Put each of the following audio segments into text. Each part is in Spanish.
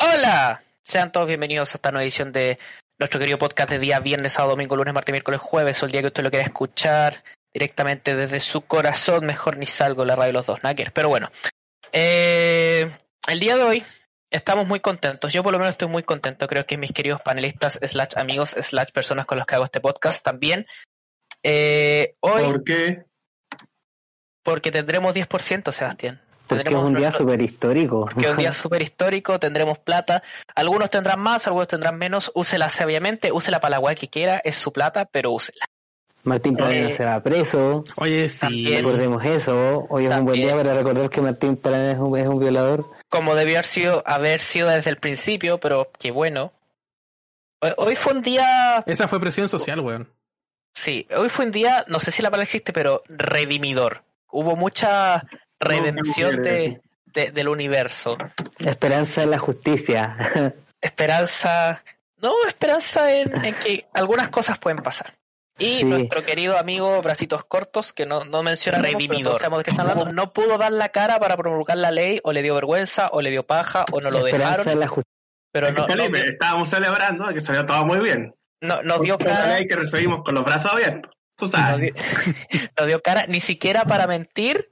Hola, sean todos bienvenidos a esta nueva edición de nuestro querido podcast de día viernes, sábado, domingo, lunes, martes, miércoles, jueves, o el día que usted lo quiera escuchar directamente desde su corazón, mejor ni salgo la radio de los dos Nackers. Pero bueno, eh, el día de hoy estamos muy contentos, yo por lo menos estoy muy contento, creo que mis queridos panelistas, slash amigos, slash personas con los que hago este podcast también. Eh, hoy, ¿Por qué? porque tendremos 10%, Sebastián. Porque es un día súper histórico. que es un día súper histórico, tendremos plata. Algunos tendrán más, algunos tendrán menos. Úsela sabiamente, úsela para la guay que quiera, es su plata, pero úsela. Martín Paredes Eh, se va preso. Oye, sí. También. Recordemos eso. Hoy es un buen día para recordar que Martín Paredes es un, es un violador. Como debió haber sido, haber sido desde el principio, pero qué bueno. Hoy, hoy fue un día, Esa fue presión social, weón. sí, hoy fue un día, no sé si la palabra existe, pero redimidor. Hubo mucha redención de, de- del universo. Esperanza en la justicia. esperanza, no, esperanza en, en que algunas cosas pueden pasar. Y Sí. nuestro querido amigo Bracitos Cortos, que no, no menciona redimidor, sabemos de qué están hablando, no pudo dar la cara para promulgar la ley, o le dio vergüenza, o le dio paja, o no lo Esperanza dejaron, en la justicia. pero que, no, no, estábamos celebrando que salió todo muy bien. no, no dio Pero cara, hay que recibimos con los brazos abiertos. Tú no sabes. dio, no dio cara, ni siquiera para mentir,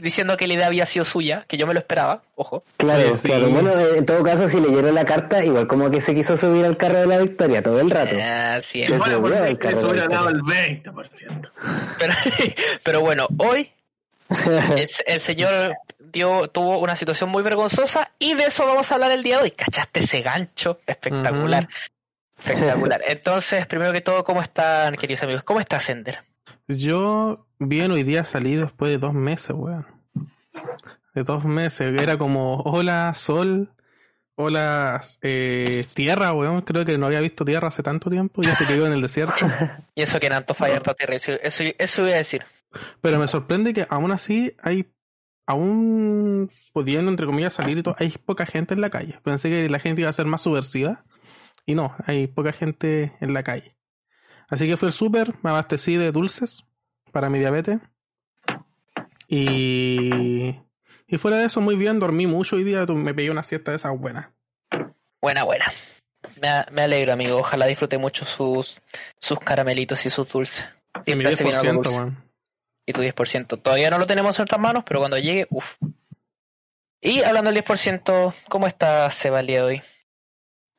diciendo que la idea había sido suya, que yo me lo esperaba, ojo. Claro, Sí, sí. claro. Bueno, en todo caso, si leyeron la carta, igual como que se quiso subir al carro de la victoria todo el rato. Así es. Por se hubiera dado el 20%. Pero, pero bueno, hoy el, el señor dio, tuvo una situación muy vergonzosa y de eso vamos a hablar el día de hoy. ¿Cachaste ese gancho? Espectacular. Espectacular. Entonces, primero que todo, ¿cómo están, queridos amigos? ¿Cómo está Sender? Yo bien hoy día salí después de dos meses, weón. De dos meses. Era como, hola sol, hola eh, tierra, weón. Creo que no había visto tierra hace tanto tiempo. Ya se quedó en el desierto. Y eso que en Antofagasta Tierra, eso, eso, eso iba a decir. Pero me sorprende que aún así hay, aún pudiendo entre comillas salir y todo, hay poca gente en la calle. Pensé que la gente iba a ser más subversiva. Y no, hay poca gente en la calle. Así que fui al súper, me abastecí de dulces para mi diabetes. Y, y fuera de eso, muy bien, dormí mucho hoy día, tu- me pegué una siesta de esas buenas. Buena, buena. Me, me alegro, amigo. Ojalá disfrute mucho sus, sus caramelitos y sus dulces. Y mi bien algo 10%, dulce. weón. y tu 10%. Todavía no lo tenemos en nuestras manos, pero cuando llegue, uff. Y hablando del 10%, ¿cómo está Seba el día de hoy?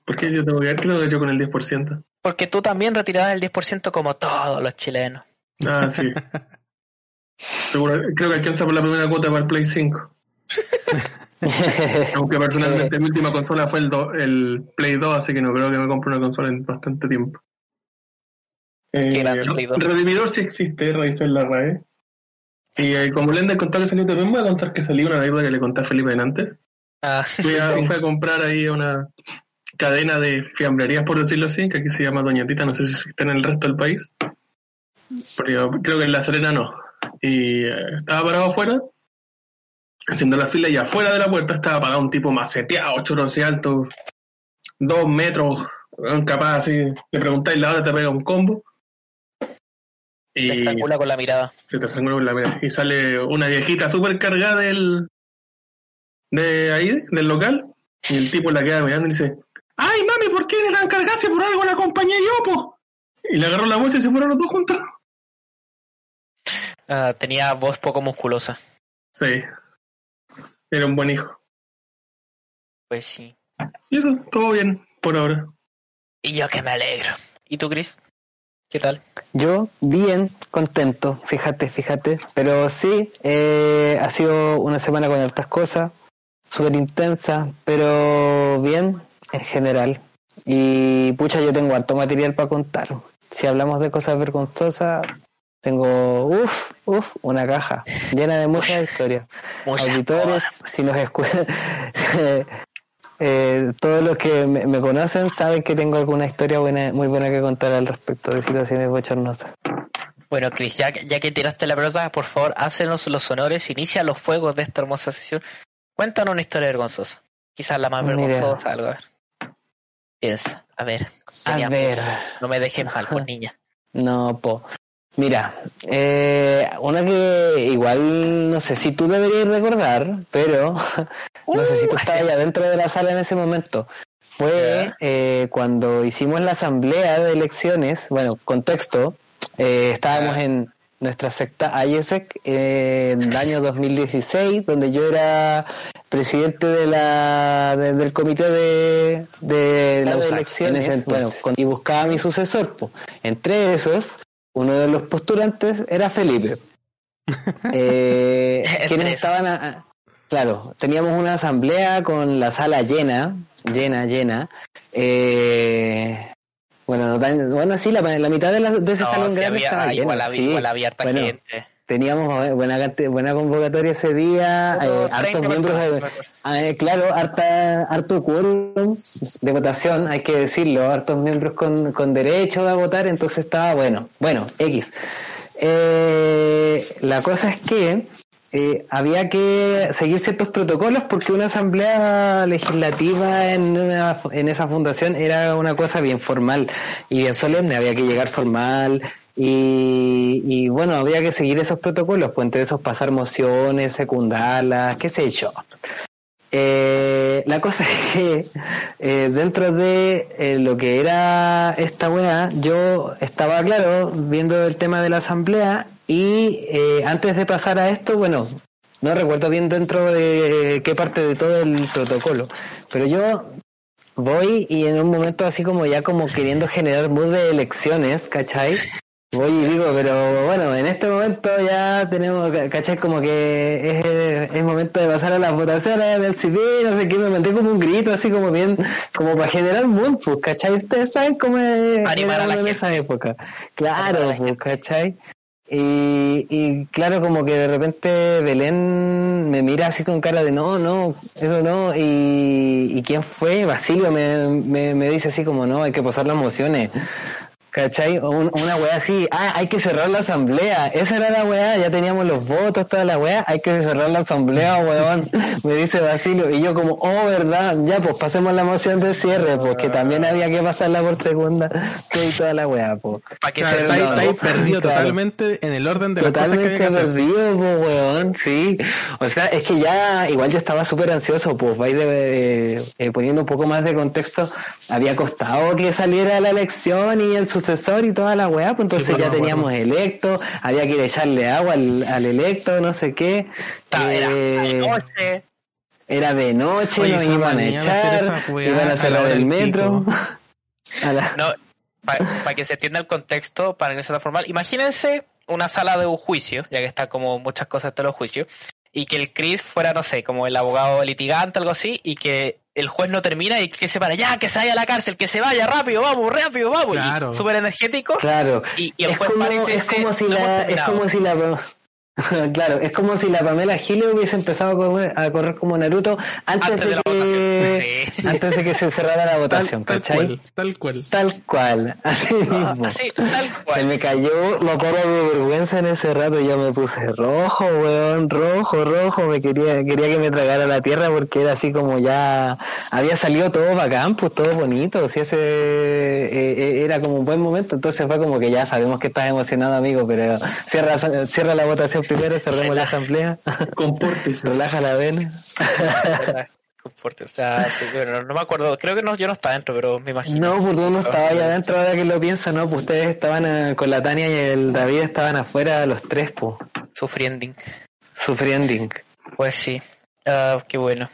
¿Por qué yo tengo que ver yo con el 10%? Porque tú también retirabas el 10% como todos los chilenos. Ah, sí. Seguro, creo que alcanza por la primera cuota para el Play 5. Aunque personalmente mi última consola fue el, do- el Play 2, así que no creo que me compre una consola en bastante tiempo. Eh, Qué grande Play 2. Redimidor sí existe, revisé en la RAE. Y eh, como Lender contó que salió también, voy a contar que salió una anécdota que le conté a Felipe en antes. Ah, Fui a, fui a comprar ahí una cadena de fiambrerías, por decirlo así, que aquí se llama Doña Tita, no sé si existe en el resto del país. Pero yo creo que en La Serena no. Y eh, estaba parado afuera, haciendo la fila, y afuera de la puerta estaba parado un tipo maceteado, choros y alto, dos metros, capaz así. Le preguntáis la hora, te pega un combo. te Y estrangula con la mirada. se te estrangula con la mirada. Y sale una viejita súper cargada del. de ahí, del local. Y el tipo la queda mirando y dice: ¡Ay, mami, ¿por qué cargada si por algo la acompañé yo, po? Y le agarró la bolsa y se fueron los dos juntos. Ah, tenía voz poco musculosa. Sí. Era un buen hijo. Pues sí. Y eso, todo bien, por ahora. Y yo que me alegro. ¿Y tú, Chris? ¿Qué tal? Yo bien contento, fíjate, fíjate. Pero sí, eh, ha sido una semana con hartas cosas, súper intensa, pero bien en general. Y pucha, yo tengo harto material para contar. Si hablamos de cosas vergonzosas, tengo, uff, uff, una caja llena de muchas historias. Muchas Auditores, cosas. si nos escuchan, eh, todos los que me, me conocen saben que tengo alguna historia buena, muy buena que contar al respecto de situaciones bochornosas. Bueno, Chris, ya, que- ya que tiraste la pelota, por favor, hácenos los honores, inicia los fuegos de esta hermosa sesión. Cuéntanos una historia vergonzosa. Quizás la más Mira. vergonzosa, algo a ver. Piensa, a ver. A ver. No me dejes mal, pues niña. No, po. Mira, eh, una que igual no sé si tú deberías recordar, pero no sé si tú estabas ya dentro de la sala en ese momento. Fue eh, cuando hicimos la asamblea de elecciones, bueno, contexto, eh, estábamos en nuestra secta IESEC en el año 2016, donde yo era presidente de la del comité de, de las elecciones, bueno, y buscaba a mi sucesor. Pues. Entre esos, uno de los postulantes era Felipe. eh, quienes estaban, claro, teníamos una asamblea con la sala llena, llena, llena. Eh, bueno, bueno, sí, la, la mitad de, la, de ese salón grande estaba igual, había, igual había harta gente. Teníamos buena, buena convocatoria ese día, eh, hartos miembros, eh, claro, harta, harto quórum de votación, hay que decirlo, hartos miembros con, con derecho a votar, entonces estaba bueno, bueno, X. Eh, la cosa es que eh, había que seguir ciertos protocolos porque una asamblea legislativa en, en esa fundación era una cosa bien formal y bien solemne, había que llegar formal y, y bueno, había que seguir esos protocolos, pues entre esos pasar mociones, secundarlas, qué sé yo. Eh, la cosa es que eh, dentro de eh, lo que era esta weá, yo estaba claro viendo el tema de la asamblea y eh, antes de pasar a esto, bueno, no recuerdo bien dentro de qué parte de todo el protocolo, pero yo voy y en un momento así como ya como queriendo generar mood de elecciones, ¿cachai? Voy y digo, pero bueno, en este momento ya tenemos, ¿cachai? Como que es, es momento de pasar a las votaciones del civil, no sé qué, me mandé como un grito así como bien, como para generar mood, pues, ¿cachai? Ustedes saben cómo es Animar a la en esa época. Claro, pues, ¿cachai? Y, y claro, como que de repente Belén me mira así con cara de no, no, eso no. Y, y quién fue? Basilio me, me, me dice así como no, hay que pasar las mociones. ¿Cachai? Un- una weá así, ah, hay que cerrar la asamblea. Esa era la weá, ya teníamos los votos, toda la weá, hay que cerrar la asamblea, weón. Me dice Basilio. Y yo como, oh, verdad, ya, pues pasemos la moción de cierre, porque también había que pasarla por segunda, y toda la weá, pues. Para que Claro, se está está ahí no, perdido claro. totalmente en el orden de las cosas que había que perdido, po, weón, sí. O sea, es que ya, igual yo estaba súper ansioso, pues, vais de, eh, poniendo un poco más de contexto, había costado que saliera la elección y el sucesor y toda la weá, pues entonces Sí, pues, ya no, teníamos electo, había que ir a echarle agua al, al electo, no sé qué. Era Eh, de noche. era de noche, Oye, nos iban a hacer echar, iban a hora el del metro. pico. A la- No, para que se entienda el contexto, para que no sea formal, imagínense una sala de un juicio, ya que está como muchas cosas de los juicios, y que el Chris fuera, no sé, como el abogado litigante, algo así, y que el juez no termina y que se para, ya, que se vaya a la cárcel, que se vaya, rápido, vamos, rápido, vamos, Claro. y súper energético, Claro. y, y el es juez como, para y es como si "No hemos la, es terminado". como si la claro, es como si la Pamela Giles hubiese empezado a correr, a correr como Naruto antes, Antes de que. Sí. antes de que se cerrara la votación, Tal, tal ¿cachai? cual, tal cual. Tal cual, así Ah, mismo. Así, tal Se cual. me cayó la cara de vergüenza en ese rato, yo me puse rojo, weón, rojo, rojo, me quería, quería que me tragara la tierra porque era así como ya había salido todo bacán, pues todo bonito, si ese eh, eh, era como un buen momento, entonces fue como que ya sabemos que estás emocionado amigo, pero cierra, cierra la votación primero, cerremos la asamblea, Compórtese. relaja la vena. O sea, sí, bueno, no, me acuerdo, creo que no, yo no estaba dentro, pero me imagino. No, pues tú no estaba allá adentro ahora que lo pienso, no, pues ustedes estaban eh, con la Tania y el David estaban afuera los tres, pues, Sufriendo. sufriendo. Pues sí, Ah, qué bueno.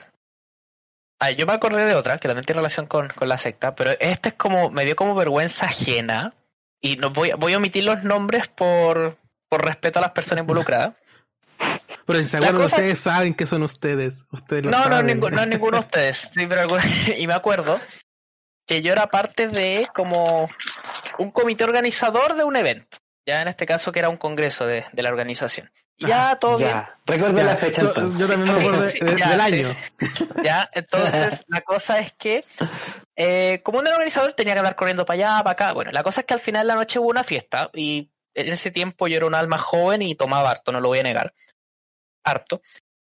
Ah, yo me acordé de otra que también tiene relación con, con la secta, pero esta es como, me dio como vergüenza ajena y no voy, voy a omitir los nombres por, por respeto a las personas involucradas. Pero si se acuerdan, cosa- ustedes saben que son ustedes. Ustedes lo No, no, saben. ningu- no ninguno de ustedes, sí, pero y me acuerdo que yo era parte de como un comité organizador de un evento, ya en este caso que era un congreso de, de la organización. Ya todo bien. Ya, recuerda Ya, la fecha yo, entonces. yo también me acuerdo de- Sí, de- ya, del sí, año. sí. Ya, entonces la cosa es que eh, como un organizador tenía que andar corriendo para allá, para acá. Bueno, la cosa es que al final de la noche hubo una fiesta y en ese tiempo yo era un alma joven y tomaba harto, no lo voy a negar. Harto.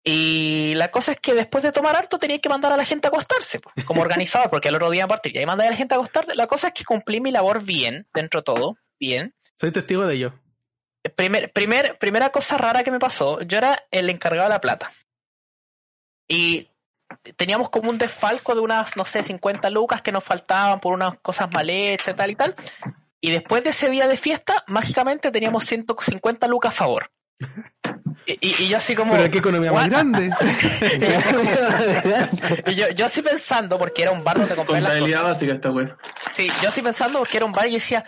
Y la cosa es que después de tomar harto tenía que mandar a la gente a acostarse, pues, como organizador, porque el otro día partir y ahí mandé a la gente a acostarse. La cosa es que cumplí mi labor bien, dentro de todo, bien. Soy testigo de ello. primer, primer, primera cosa rara que me pasó, yo era el encargado de la plata. Y teníamos como un desfalco de unas, no sé, 50 lucas que nos faltaban por unas cosas mal hechas y tal y tal. Y después de ese día de fiesta, mágicamente teníamos 150 lucas a favor. Y, y- y yo así como... Pero qué economía más grande. Y yo así como- y yo, yo así pensando, porque era un bar donde compré las cosas. Básica esta wea. Sí, yo así pensando que era un bar y yo decía,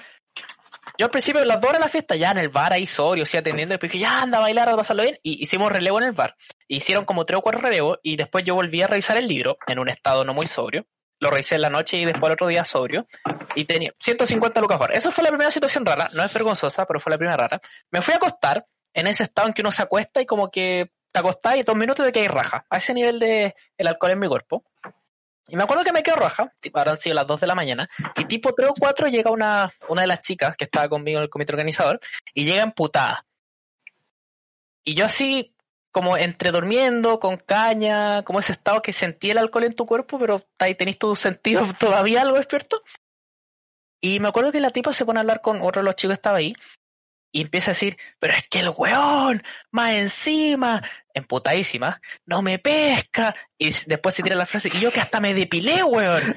yo al principio las dos horas de la fiesta ya en el bar ahí sobrio, sí atendiendo, y después dije, ya anda a bailar, a pasarlo bien, y hicimos relevo en el bar. Hicieron como tres o cuatro relevos y después yo volví a revisar el libro en un estado no muy sobrio. Lo revisé en la noche y después el otro día sobrio. Y tenía 150 lucas bar. Eso fue la primera situación rara. No es vergonzosa, pero fue la primera rara. Me fui a acostar en ese estado en que uno se acuesta y como que te acostás y dos minutos de que hay raja. A ese nivel de el alcohol en mi cuerpo. Y me acuerdo que me quedo raja, habrán sido las 2 de la mañana, y tipo 3 o 4 llega una, una de las chicas que estaba conmigo en el comité organizador, y llega emputada. Y yo así, como entre durmiendo, con caña, como ese estado que sentí el alcohol en tu cuerpo, pero ahí tenés tu sentido todavía algo despierto. Y me acuerdo que la tipa se pone a hablar con otro de los chicos que estaba ahí, y empieza a decir, pero es que el weón, más encima, emputadísima, no me pesca. Y después se tira la frase, y yo que hasta me depilé, weón.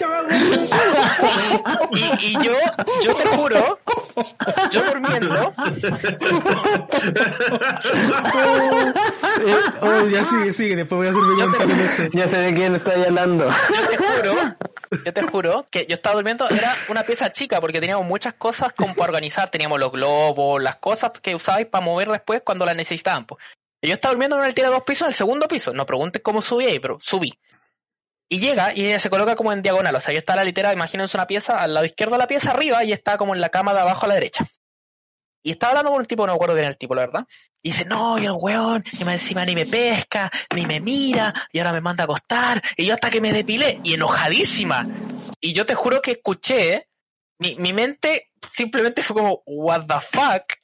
Y, y yo, yo te juro, yo durmiendo, Eh, oh, ya sigue, sigue. Después voy a hacer mi Yo te- comentario. en eso. Ya sé de quién estoy hablando. yo te juro, yo te juro que yo estaba durmiendo, era una pieza chica porque teníamos muchas cosas como para organizar, teníamos los globos, las cosas que usabais para mover después cuando las necesitaban. Y yo estaba durmiendo en el tira de dos pisos, en el segundo piso, no preguntes cómo subí ahí, pero subí. Y llega y se coloca como en diagonal, o sea, yo estaba en la litera, imagínense una pieza al lado izquierdo de la pieza arriba y está como en la cama de abajo a la derecha. Y estaba hablando con un tipo, no me acuerdo quién era el tipo, la verdad. Y dice, no, y el weón, y más encima ni me pesca, ni me mira, y ahora me manda a acostar, y yo hasta que me depilé, y enojadísima. Y yo te juro que escuché, mi mente simplemente fue como, what the fuck.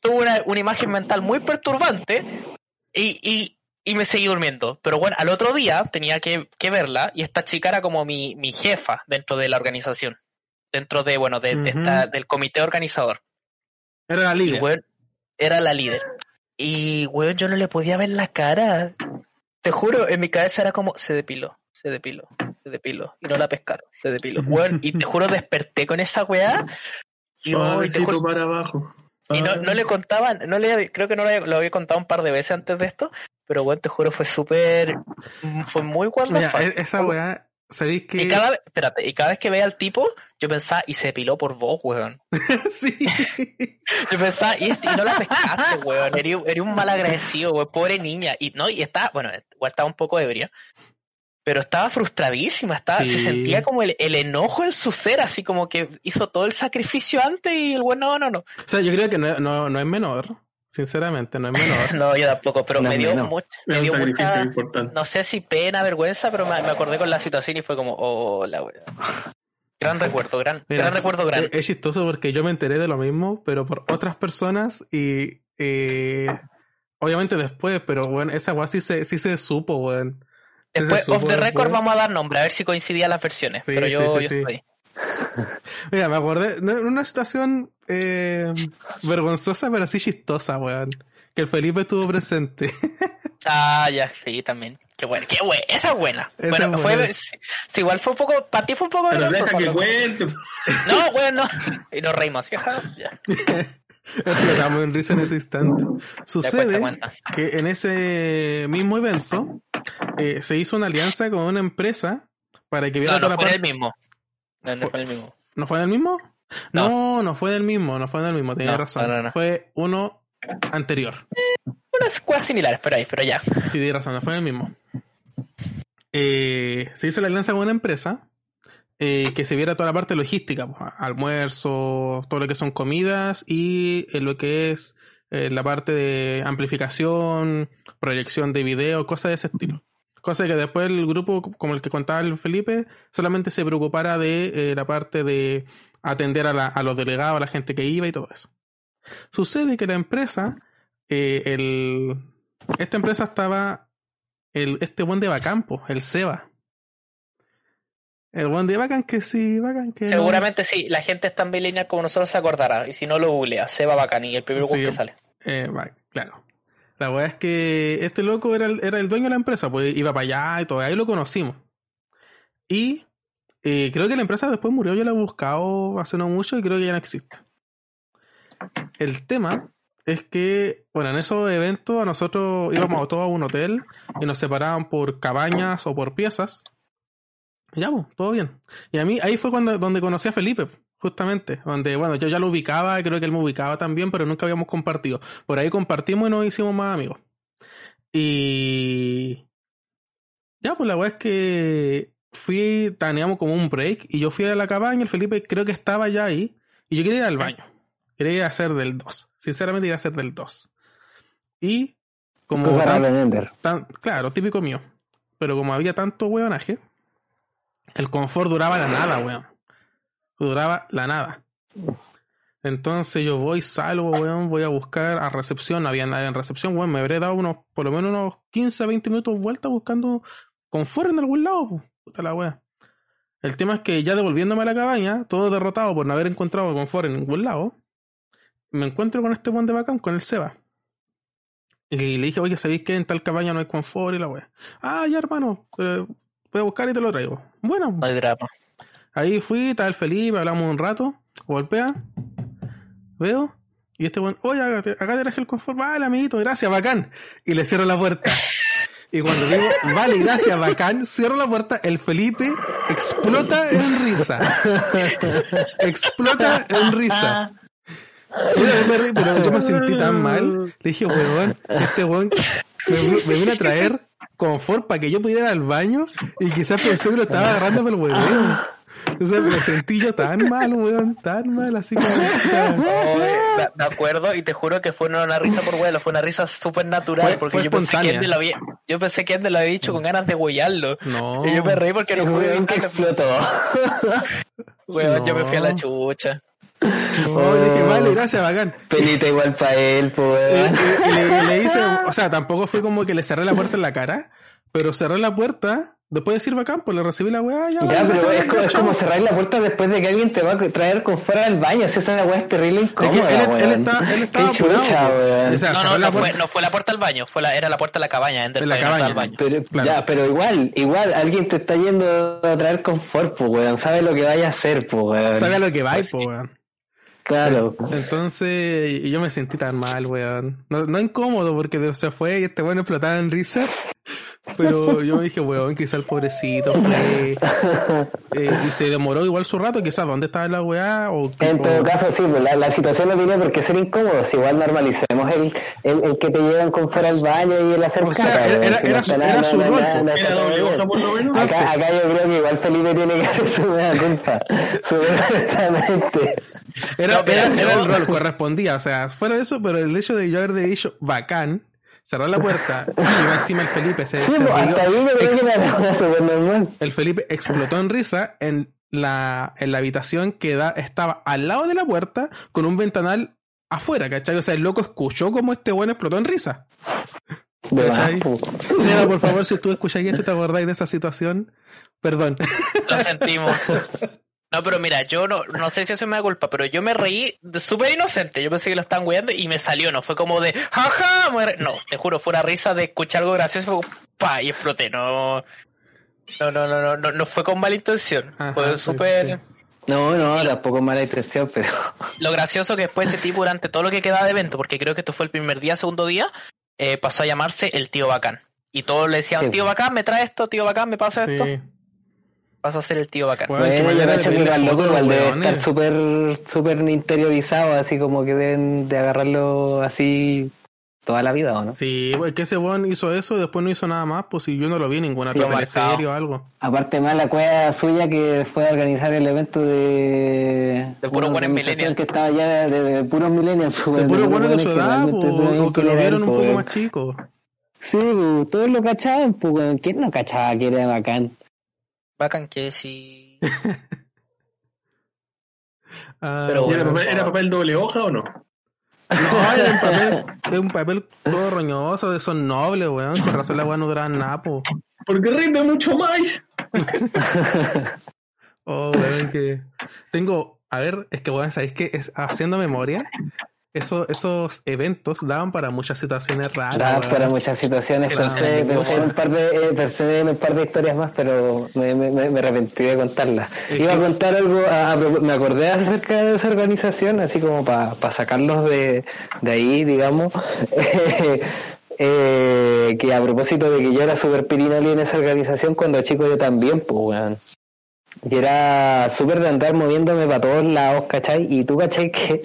Tuve una, una imagen mental muy perturbante, y, y, y me seguí durmiendo. Pero bueno, al otro día tenía que, que verla, y esta chica era como mi, mi jefa dentro de la organización. Dentro de, bueno, de, esta, del comité organizador. Era la weón, era la líder. Y, weón, yo no le podía ver la cara. Te juro, en mi cabeza era como, se depiló, se depiló, se depiló. Y no la pescaron, se depiló. Weón, y te juro, desperté con esa weá. Y, oh, y te juro- para abajo. Y no, Ah. no le contaban, no le, creo que no lo había contado un par de veces antes de esto. Pero, weón, te juro, fue súper, fue muy fuck. e- esa weá, sabéis que. Y cada espérate, y cada vez que veía al tipo, yo pensaba, y se depiló por vos, weón. sí. Yo pensaba, y, y no la pescaste, weón. Eres, eres un mal agradecido, weón. Pobre niña. Y no, y estaba, bueno, igual estaba un poco ebria. Pero estaba frustradísima, estaba, Sí. se sentía como el, el enojo en su ser, así como que hizo todo el sacrificio antes y el weón, no, no, no. O sea, yo creo que no, no, no es menor. Sinceramente, no es menor. No, yo tampoco, pero No, me dio, no. much- Es me dio mucha, importante. no sé si pena, vergüenza, pero me, me acordé con la situación y fue como, oh, la weón. Gran recuerdo, gran, Mira, gran recuerdo, gran. Es, es chistoso porque yo me enteré de lo mismo, pero por otras personas y eh, obviamente después, pero bueno, esa weá sí se, sí se supo, weón. Después, off the record, vamos a dar nombre, a ver si coincidían las versiones. Sí, pero yo, sí, yo sí. estoy. Mira, me acordé de una situación eh, vergonzosa, pero sí chistosa, weón. Que el Felipe estuvo presente. Ah, ya, sí, también. Qué buena, qué buena, esa es buena. Esa bueno, es fue, buena. sí, sí, igual fue un poco, para ti fue un poco Pero deja que cuente. No, bueno, no. Y nos reímos, ya. Explotamos en risa en ese instante. Sucede que en ese mismo evento eh, se hizo una alianza con una empresa para que viera No, toda no la fue parte. el mismo. No, no fue el mismo. ¿No fue el mismo? No. No, no, fue en el mismo, no fue en el mismo, tenía No, razón. Fue uno anterior. Unas cosas similares, pero ahí, pero ya. Sí, tiene razón, no fue el mismo. Eh, se hizo la alianza con una empresa eh, que se viera toda la parte logística, pues, almuerzo, todo lo que son comidas y eh, lo que es eh, la parte de amplificación, proyección de video, cosas de ese estilo. Cosa que después el grupo, como el que contaba el Felipe, solamente se preocupara de eh, la parte de atender a, la- a los delegados, a la gente que iba y todo eso. Sucede que la empresa, esta empresa estaba el, este buen de Bacampo, el Seba. El weón de bacán que sí, bacán que no. Seguramente sí, la gente es tan millennial como nosotros se acordará. Y si no lo googlea, Seba Bacán y el primer Sí. que sale. Eh, va, claro. La weá es que este loco era el, era el dueño de la empresa, pues iba para allá y todo, ahí lo conocimos. Y eh, creo que la empresa después murió, yo la he buscado hace no mucho y creo que ya no existe. El tema es que, bueno, en esos eventos a nosotros íbamos todos a un hotel y nos separaban por cabañas o por piezas. Ya, pues, todo bien. Y a mí ahí fue cuando donde conocí a Felipe, justamente. Donde, bueno, yo ya lo ubicaba, creo que él me ubicaba también, pero nunca habíamos compartido. Por ahí compartimos y nos hicimos más amigos. Y. Ya, pues la weá es que fui, teníamos como un break y yo fui a la cabaña, el Felipe creo que estaba ya ahí y yo quería ir al baño. Quería ir a hacer del 2. Sinceramente iba a hacer del 2. Y como Cosa tan- tan- claro, típico mío. Pero como había tanto weonaje, el confort duraba la nada, weón. Duraba la nada. Entonces yo voy, salgo, weón, voy a buscar a recepción, no había nadie en recepción, weón, me habré dado unos, por lo menos unos 15, 20 minutos vuelta buscando confort en algún lado, pu. puta la wea. El tema es que ya devolviéndome a la cabaña, todo derrotado por no haber encontrado confort en ningún lado, me encuentro con este buen de bacán, con el Seba. Y le dije, oye, ¿sabéis que en tal cabaña no hay confort y la wea? Ah, ya hermano, eh, voy a buscar y te lo traigo. Bueno, No hay drama. Ahí fui, estaba el Felipe, hablamos un rato, golpea, veo, y este buen, oye, acá te, acá te traje el confort, vale, amiguito, gracias, bacán. Y le cierro la puerta. Y cuando digo, vale, gracias, bacán, cierro la puerta, el Felipe explota en risa. explota en risa. Yo me pero yo me sentí tan mal. Le dije, weón, este weón me, me vino a traer confort para que yo pudiera ir al baño y quizás pensó que lo estaba agarrando por el hueveo. O sea, me sentí yo tan mal, weón, tan mal, así como... Oye, me- me acuerdo y te juro que fue no una risa por vuelo, fue una risa súper natural. Fue- porque fue yo, pensé que. Ender lo había, yo pensé que Ender lo había dicho con ganas de huellarlo. No. Y yo me reí porque no El pude que explotó. Weón, yo me fui a la No. chucha. Oye, que vale, gracias, bacán. Pelita igual para él, pues. Eh, weón. eh, le, le hice, o sea, tampoco fue como que le cerré la puerta en la cara, pero cerré la puerta, después de decir bacán, pues le recibí la weá, ya. Ya, pero es, es como cerrar la puerta después de que alguien te va a traer con fuera del baño. Si esa weá es terrible incómoda, él- él weón. está- él estaba Qué chucha, apurado, weón. o sea, No, no, la no fue, no fue la puerta al baño, fue la, era la puerta de la cabaña. Ender En la cabaña. al baño. Pero, Claro. Ya, pero igual, igual, alguien te está yendo a traer confort, pues, weón. Sabe lo que vaya a hacer, pues, weón. Sabe a lo que va, Pues po, sí. weón. Claro. Entonces, yo me sentí tan mal, weón. No, no incómodo porque se fue y este weón explotaba en risa. Pero yo me dije, weón, quizá el pobrecito fue. eh, y se demoró igual su rato, quizás dónde estaba la weá o qué- En o- todo caso, sí, pues la, la situación no tiene por qué ser incómodo. Si igual normalicemos el, el, el que te llevan con fuera al baño y el hacer O sea, caca, era- era- Si era no su- era su rol, doble hoja por lo menos. Acá, acá yo creo que igual Felipe tiene que hacer su buena culpa. Supuestamente. Era, era- era el rol, correspondía. O sea, fuera de eso, pero el hecho de yo haber dicho bacán, cerrar la puerta y va encima el Felipe se, Sí, se pues, rió, ex- normal. el Felipe explotó en risa en la, en la habitación que da, estaba al lado de la puerta con un ventanal afuera, ¿cachai? O sea, el loco escuchó como este bueno explotó en risa. ¿Cachai? pues. Seba, por favor, si tú escuchas esto y te acordáis de esa situación, perdón. Lo sentimos. No, pero mira, yo no, no sé si eso me da culpa, pero yo me reí de súper inocente. Yo pensé que lo estaban weando y me salió, no fue como de jaja. me re-". No, te juro, fue una risa de escuchar algo gracioso pa y exploté. No, no, no, no, no, no, no fue con mala intención. Ajá, fue sí, súper. sí. No, no, tampoco mala intención, pero. Lo gracioso que después ese tipo durante todo lo que quedaba de evento, porque creo que esto fue el primer día, segundo día, eh, pasó a llamarse el tío bacán. Y todos le decían, Sí. tío bacán, me trae esto, tío bacán, me pasa esto. Sí. Pasó a ser el tío bacán. Bueno, Bueno, yo cacho que igual los igual debe weones. estar súper súper interiorizado, así como que deben de agarrarlo así toda la vida, ¿o no? Sí, pues que ese weón hizo eso y después no hizo nada más, pues si yo no lo vi en ninguna Lo otra teleserie o algo. Aparte más la cueva suya que fue a organizar el evento de... De puros buenos millennials. Que estaba ya de, de puros millennials. pues, De puros buenos de su edad, sabían o que lo vieron un pues. poco más chico. Sí, pues, todos lo cachaban, pues. ¿quién no cachaba que era bacán? Bacán que sí. Ah, Pero ¿Y ¿Era, papel, ¿Era papel doble hoja o no? No, era un papel, era un papel todo roñoso, de esos nobles, weón. Con razón la weá no duraba nada, po. Porque rinde mucho más. Oh, weón, que. Tengo. A ver, es que, weón, ¿sabéis que es, haciendo memoria? Eso, esos eventos daban para muchas situaciones raras. Daban para muchas situaciones. Pensé, pensé en un par de, eh, pensé en un par de historias más, pero me, me, me arrepentí de contarlas. Es Iba a contar algo, a- a- me acordé acerca de esa organización, así como para sacarlos de, de ahí, digamos. Eh, que a propósito de que yo era súper pirinoli en esa organización, cuando chico yo también, pues, weón. Y era súper de andar moviéndome para todos lados, ¿cachai? Y tú, ¿cachai? Que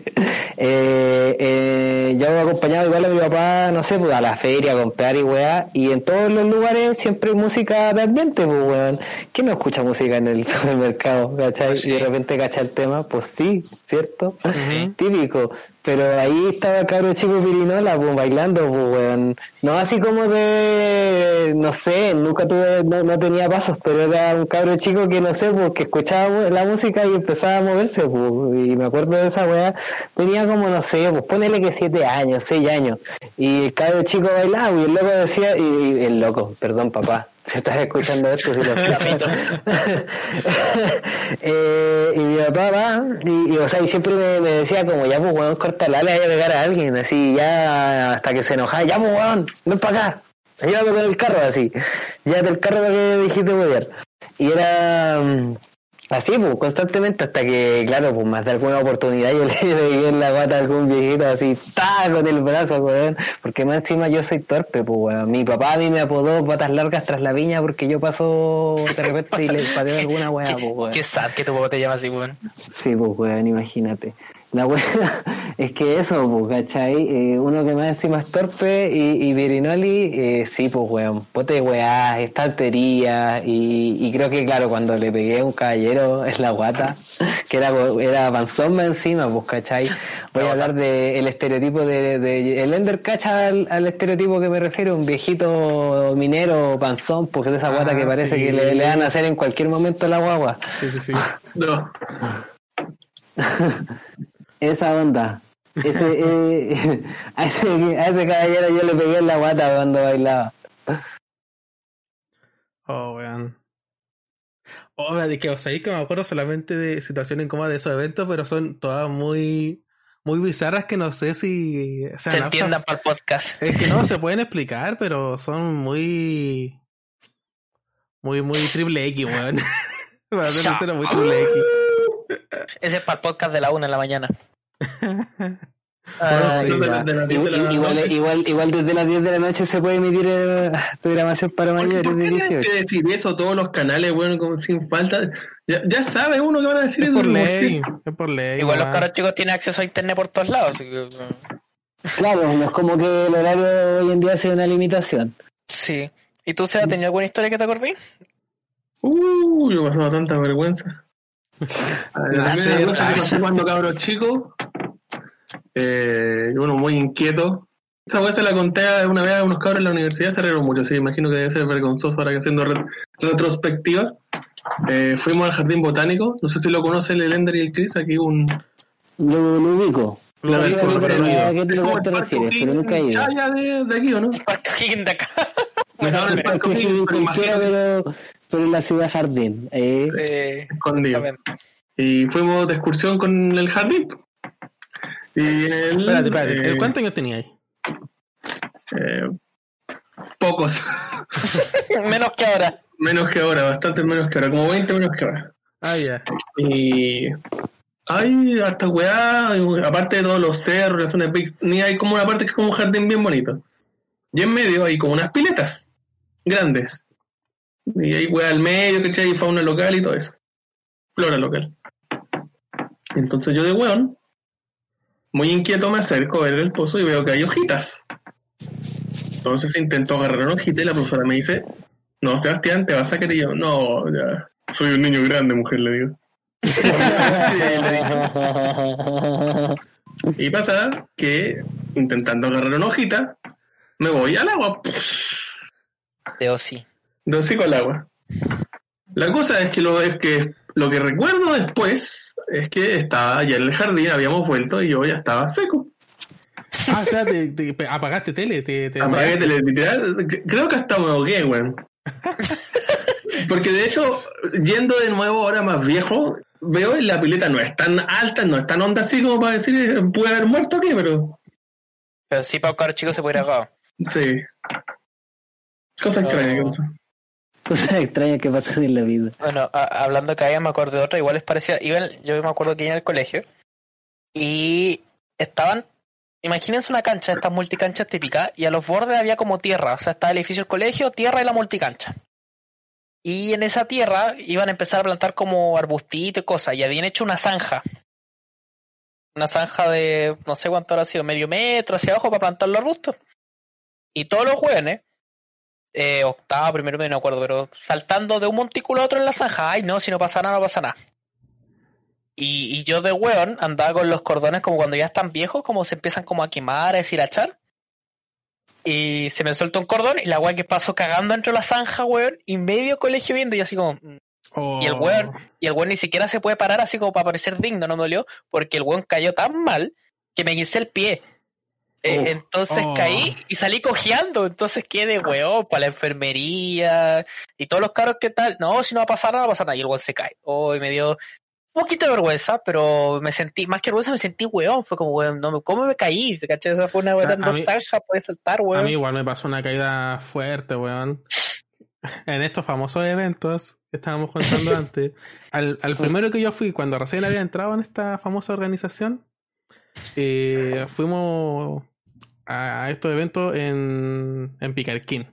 eh, eh, yo acompañaba igual a mi papá, no sé, pues a la feria a comprar y weá. Y en todos los lugares siempre hay música de ambiente, pues weón. ¿Quién no escucha música en el supermercado, ¿cachai? Sí. Y de repente cacha el tema, pues sí, ¿cierto? Ujú. Típico. Pero ahí estaba el cabro chico pirinola, pues bailando, pues weón. No así como de, no sé, nunca tuve, no, no tenía pasos, pero era un cabro chico que no sé, pues que escuchaba la música y empezaba a moverse, pues. Y me acuerdo de esa weá, tenía como, no sé, pues ponele que siete años, seis años. Y el cabro chico bailaba y el loco decía, y el loco, perdón papá, si estás escuchando esto, si lo eh, y mi papá va, y, y, o sea, y siempre me, me decía como, ya pues weón, cortala, le voy a pegar a alguien, así, ya hasta que se enojaba, ya pues weón, ven para acá, ayúdame con el carro, así, llévate el carro para que dijiste poder. Y era mm, así, pues, constantemente, hasta que, claro, pues más de alguna oportunidad yo le pegué en la guata a algún viejito así, ta con el brazo, weón, porque más encima yo soy torpe, pues weón. Mi papá a mí me apodó patas largas tras la viña porque yo paso de repente y le pateo alguna weá, pues weón. Qué sad que tu papá te llama así, weón. Sí, pues weón, imagínate. La weá es que eso, pues, ¿cachai? Eh, uno que más encima es torpe y, y Virinoli, eh, sí, pues weón, pote de weá, estantería y, y creo que claro, cuando le pegué a un caballero en la guata, que era, era panzón más encima, pues, ¿cachai? Voy a hablar de el estereotipo de, de el Ender cacha al, al estereotipo que me refiero, un viejito minero panzón, pues de esa guata Ah, que parece sí. que le, le van a hacer en cualquier momento la guagua. Sí, sí, sí. No. Esa onda. Ese, eh, a, ese, a ese caballero yo le pegué en la guata cuando bailaba. Oh, weón. Oh, de que, o sea, ahí que me acuerdo solamente de situaciones incómodas de esos eventos, pero son todas muy, muy bizarras que no sé si o sea, Se no, entiendan para el podcast. Es que no se pueden explicar, pero son muy, muy, muy triple X, weón. Muy triple X. Ese es para el podcast de la una en la mañana. Bueno, sí. de la- de las 10 de la Igual, desde las 10 de la noche se puede emitir eh, programación para ¿Por qué, mayores por de qué tienen 18. que decir eso todos los canales, bueno, como sin falta? Ya, ya sabe uno que van a decir Es por ¿por ley, es por ley. Igual los caros chicos tienen acceso a internet por todos lados. así que, Claro, no es como que el horario hoy en día sea una limitación. sí. ¿Y tú, Seba, tenías alguna historia que te acordé? Uh, yo pasaba tanta vergüenza. La La primera cosa que pasó cuando cabros chicos, eh, uno muy inquieto. Esa vez se la conté una vez a unos cabros en la universidad, se rieron mucho, sí, imagino que debe ser vergonzoso ahora que haciendo re- retrospectiva. Eh, fuimos al jardín botánico, no sé si lo conoce el Elender y el Chris, aquí un... Lo, lo ubico. Lo Lo ubico, pero ¿a qué lugar te refieres? Pero nunca he ido. Chaya de, de aquí, ¿o no? Parque de acá. Me en el Parque O'Higgins pero en la ciudad jardín. Eh, Eh, escondido. Y fuimos de excursión con el jardín. Y en el... Espérate, espérate. eh, ¿Cuántos años tenías? eh, pocos. Menos que ahora. Menos que ahora, bastante menos que ahora, como 20 menos que ahora. Ah, ya. Y hay hasta weá, aparte de todos los cerros, la zona de picnic, hay como una parte que es como un jardín bien bonito. Y en medio hay como unas piletas grandes. Y hay weá al medio, ¿cachai? Y fauna local y todo eso. Flora local. Entonces yo de weón, muy inquieto me acerco a ver el pozo y veo que hay hojitas. Entonces intento agarrar una hojita y la profesora me dice, no, Sebastián, te vas a querer. Y yo, no, ya, soy un niño grande, mujer, le digo. Y pasa que, intentando agarrar una hojita, me voy al agua. De Osi. De hocico al agua. La cosa es que lo, es que lo que recuerdo después es que estaba allá en el jardín, habíamos vuelto y yo ya estaba seco. Ah, o sea, te, te- apagaste tele. Te, te Apagué tele- literal, creo que hasta me ahogué, weón. Porque de hecho, yendo de nuevo ahora más viejo, veo en la pileta no es tan alta, no es tan honda así como para decir eh, puede haber muerto aquí, pero Pero sí, para un cabro chico se puede ir ahogado. sí. Cosa No. Que. Cosas extrañas que pasan en la vida. Bueno, hablando de caídas, me acuerdo de otra, igual es parecida. Iban, yo me acuerdo que iba el colegio y estaban, imagínense una cancha, estas multicanchas típicas, y a los bordes había como tierra, o sea, estaba el edificio del colegio, tierra y la multicancha. Y en esa tierra iban a empezar a plantar como arbustito y cosas, y habían hecho una zanja. Una zanja de, no sé cuánto habrá sido, medio metro hacia abajo para plantar los arbustos. Y todos los jóvenes eh, octavo, primero no me acuerdo, pero saltando de un montículo a otro en la zanja. Ay, no, si no pasa nada, no pasa nada. Y, y yo de weón andaba con los cordones como cuando ya están viejos, como se empiezan como a quemar, a deshilachar. Y se me suelta un cordón y la weá que pasó cagando dentro de la zanja, weón, y medio colegio viendo y así como... mm. Y el Oh. weón, y el weón ni siquiera se puede parar así como para parecer digno, no me dolió, porque el weón cayó tan mal que me quise el pie. Eh, Oh. entonces Oh. caí y salí cojeando, entonces quedé weón para la enfermería y todos los caros que tal, no, si no va a pasar nada, no va a pasar nada, y el weón se cae. Oh, y me dio un poquito de vergüenza, pero me sentí, más que vergüenza, me sentí weón, fue como weón, no, ¿cómo me caí? ¿Se cachai? Esa fue una weón A- a dando mí- zanja, puede saltar, A weón. mí igual me pasó una caída fuerte, weón. En estos famosos eventos que estábamos contando antes. Al, al primero que yo fui, cuando recién había entrado en esta famosa organización, eh, fuimos a, estos eventos en, en Picarquín.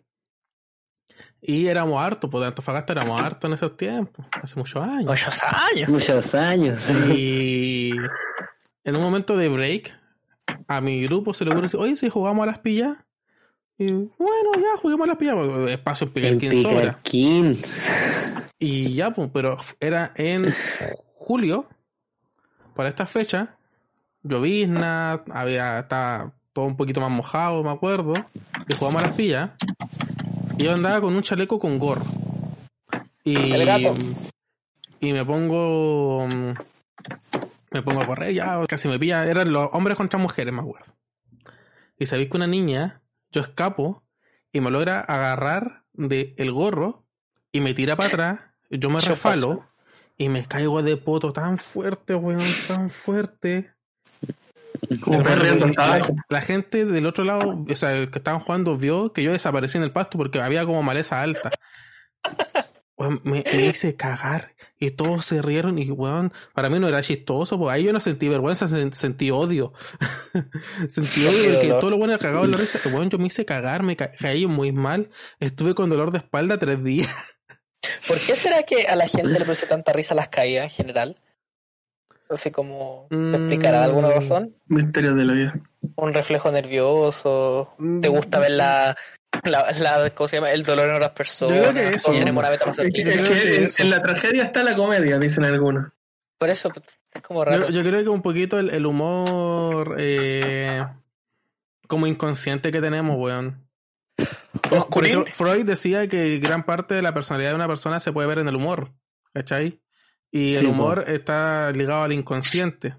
Y éramos hartos, pues de Antofagasta éramos hartos en esos tiempos, hace muchos años. Muchos años. Muchos años. Y en un momento de break, a mi grupo se le ocurre decir, oye, si jugamos a las pillas. Y bueno, ya juguemos a las pillas, espacio en En Picarquín sobra. Picarquín. Y ya, pues, pero era en julio, para esta fecha, llovizna, había, estaba todo un poquito más mojado, me acuerdo, y jugamos a las pillas. Y yo andaba con un chaleco con gorro. Y, El gato. y me pongo. mm, Me pongo a correr, ya casi me pilla. Eran los hombres contra mujeres, me acuerdo. Y sabéis que una niña, yo escapo y me logra agarrar del el gorro y me tira para atrás. Yo me refalo y me caigo de poto tan fuerte, weón, tan fuerte. Como perreando la, gente del otro lado, o sea, que estaban jugando, vio que yo desaparecí en el pasto porque había como maleza alta. Weón, me, me hice cagar y todos se rieron y, weón, para mí no era chistoso, pues ahí yo no sentí vergüenza, sen- sentí odio. sentí odio porque todo lo bueno cagado en la risa. Weón, yo me hice cagar, me ca- caí muy mal. Estuve con dolor de espalda tres días. ¿Por qué será que a la gente le produce tanta risa las caídas en general? No sé cómo ¿me Mm. explicará alguna razón. Misterios de la vida. Un reflejo nervioso. ¿Te gusta ver la, la, la- ¿cómo se llama? el dolor en otras personas? Yo creo que eso, en, la tragedia está la comedia, dicen algunos. Por eso es como raro. Yo, yo creo que un poquito el, el humor eh, como inconsciente que tenemos, weón. Freud decía que gran parte de la personalidad de una persona se puede ver en el humor, ¿cachai? Y el Sí, humor está ligado al inconsciente.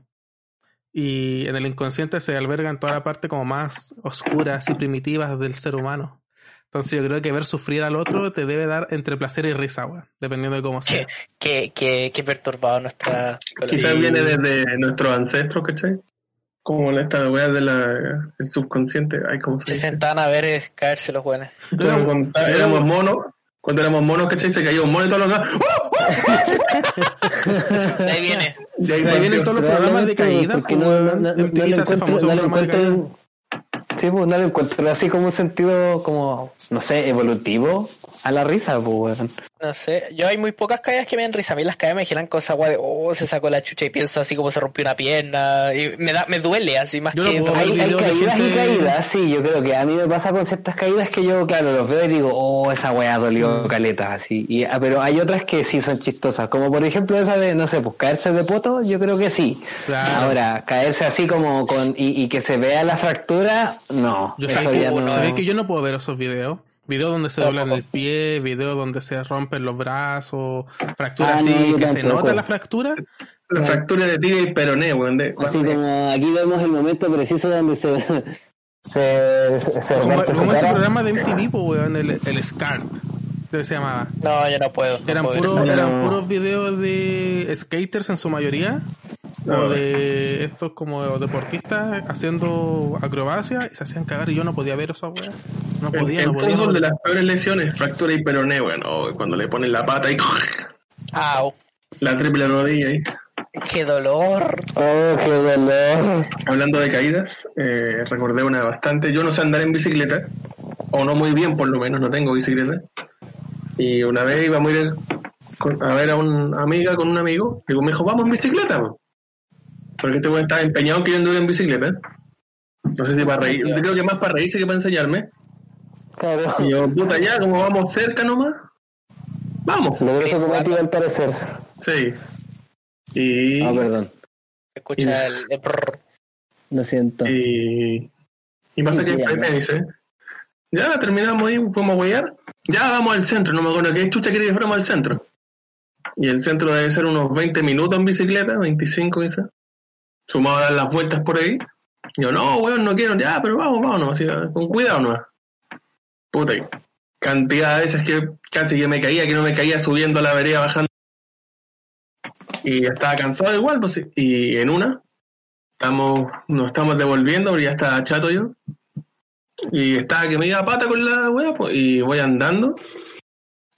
Y en el inconsciente se albergan toda la parte como más oscuras y primitivas del ser humano. Entonces yo creo que ver sufrir al otro te debe dar entre placer y risa, weón, dependiendo de cómo sea. Qué, qué, qué perturbado nuestra psicología. Quizás viene desde nuestros ancestros, ¿cachai? Como esta weá del subconsciente. Ay, ¿cómo se Se sentaban a ver caerse los buenos. Bueno, cuando éramos monos, cuando éramos monos, ¿cachai? Se caía un mono y todos los demás. ¡Oh! De ahí viene. Y ahí De ahí vienen todos los programas de caída, porque pues, no, no, no, no encuentro- famoso no de encuentro- caída. Sí, pues no le encuentro así como un sentido como, no sé, evolutivo a la risa, pues weón. No sé, yo hay muy pocas caídas que me den risa. A mí las caídas me generan cosas guay de, oh, se sacó la chucha y pienso así como se rompió una pierna. Y me da, me duele así más Yo no que. ver Hay, hay caídas y caídas, sí, yo creo que a mí me pasa con ciertas caídas que yo, claro, los veo y digo, oh, esa weá Mm. dolió caleta, así. Y, ah, pero hay otras que sí son chistosas, como por ejemplo esa de, no sé, pues caerse de poto, yo creo que sí. Claro. Ahora, caerse así como con, y, y que se vea la fractura, no. Yo sabía que, ya no- sabía que yo no puedo ver esos videos. Videos donde se doblan el pie, videos donde se rompen los brazos, fracturas Ah, así, no, que se nota la fractura. La fractura de tibia y peroné, weón. De, Así como aquí vemos el momento preciso donde se, se, se Como, ese programa de MTV, weón, el, el SCART. se llamaba. No, yo no puedo. no Eran, puedo puros videos de skaters en su mayoría. O de estos como deportistas haciendo acrobacia y se hacían cagar y yo no podía ver esa weá. No podía, el no podía. fútbol no de las peores lesiones, fractura y peroné, bueno, cuando le ponen la pata y Au, la triple rodilla ahí. qué dolor. Oh, qué dolor. Hablando de caídas, eh, recordé una bastante. Yo no sé andar en bicicleta, o no muy bien por lo menos, no tengo bicicleta. Y una vez íbamos a ir a ver a una amiga con un amigo, y me dijo, vamos en bicicleta. po". Porque este weón estaba empeñado queriendo ir en bicicleta. No sé si para reír, yo creo que más para reírse que para enseñarme. Claro. Y yo, puta, ya, como vamos cerca nomás, vamos. Logró su cometido al parecer. Sí. Y, Ah, perdón. Escucha el. Lo siento. y, y pasa que me dice, ya terminamos ahí, fuimos a huear, ya vamos al centro, no me acuerdo qué chucha quería que fuéramos al centro. Y el centro debe ser unos 20 minutos en bicicleta, 25 quizás, sumado a dar las vueltas por ahí. Yo, no, weón, no quiero, ya, pero vamos, vámonos, así, con cuidado nomás. Puta, cantidad de veces que casi que me caía, que no me caía subiendo la vereda, bajando. Y estaba cansado igual, pues, y en una, estamos, nos estamos devolviendo, porque ya estaba chato yo. Y estaba que me iba a pata con la wea, pues, y voy andando.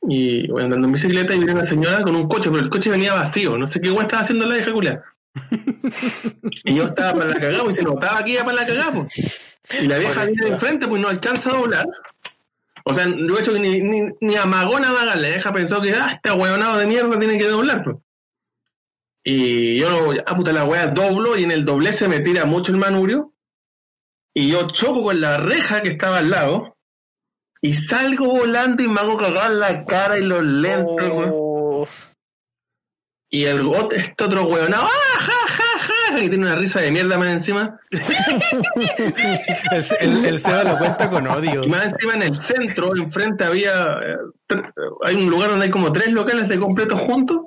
Y voy andando en bicicleta y viene una señora con un coche, pero el coche venía vacío. No sé qué wea estaba haciendo la vieja culia. y yo estaba para la cagada, pues, y se notaba que iba para la cagada, pues. Y la vieja viene de enfrente, pues no alcanza a doblar. O sea, yo he hecho que ni, ni, ni amagó nada, la vieja pensó que, ah, este huevonado de mierda tiene que doblar, pues. Y yo, ah, puta, la wea doblo y en el doblez se me tira mucho el manubrio. Y yo choco con la reja que estaba al lado. Y salgo volando y me hago cagar la cara y los lentes. Oh, Y el este otro weón, ¡ah, ja, ja, ja! Que tiene una risa de mierda más encima. El, el, el Seba lo cuenta con odio. Y más encima en el centro, enfrente había. eh, hay un lugar donde hay como tres locales de completos juntos.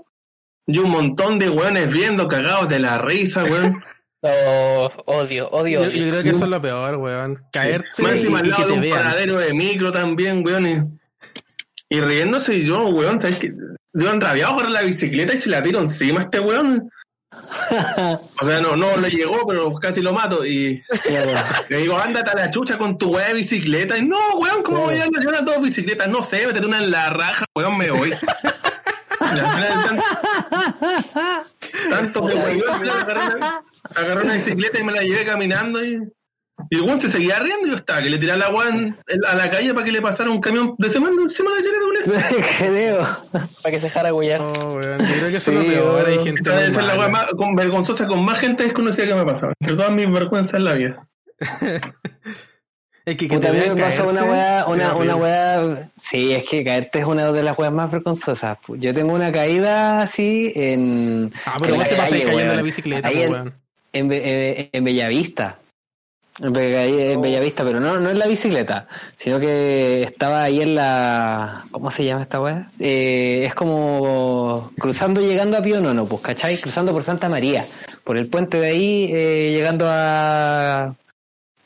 Y un montón de weones viendo, cagados de la risa, weón. oh, odio, odio, Yo, yo odio. creo que eso es lo peor, weón. Caerte Más y, encima al y lado que de un vean. paradero de micro también, weón. Y, y riéndose, y yo, weón, ¿sabes qué? Yo enrabiado por la bicicleta y se la tiro encima a este weón. O sea, no, no le llegó, pero casi lo mato. Y le digo, ándate a la chucha con tu weá de bicicleta. Y no, weón, ¿cómo voy a andar yo en bicicleta? No sé, métete una en la raja, weón, me voy. Tanto que weón, agarré una bicicleta y me la llevé caminando y. Y el weón se seguía riendo y yo estaba, que le tiré la weá en- a la calle para que le pasara un camión de semana encima de la chaqueta, weón. Creo. Para que se dejara huellar. No, weón, yo creo que eso es Sí, lo peor. Hay weón. gente Esta ser la weá más con, vergonzosa con más gente desconocida que me ha pasado. Entre todas mis vergüenzas en la vida. Es que, que vean me pasó una weá, una, una weá, sí, es que caerte es una de las weas más vergonzosas. Yo tengo una caída así en, Ah, pero en vos la te pasás cayendo en weón. la bicicleta, Ahí en- weón. en, en Bellavista. En, Oh. Bellavista, pero no, no en la bicicleta, sino que estaba ahí en la. ¿Cómo se llama esta weá? Eh, es como cruzando, llegando a Pío Nono, pues, ¿cachai? Cruzando por Santa María, por el puente de ahí, eh, llegando a,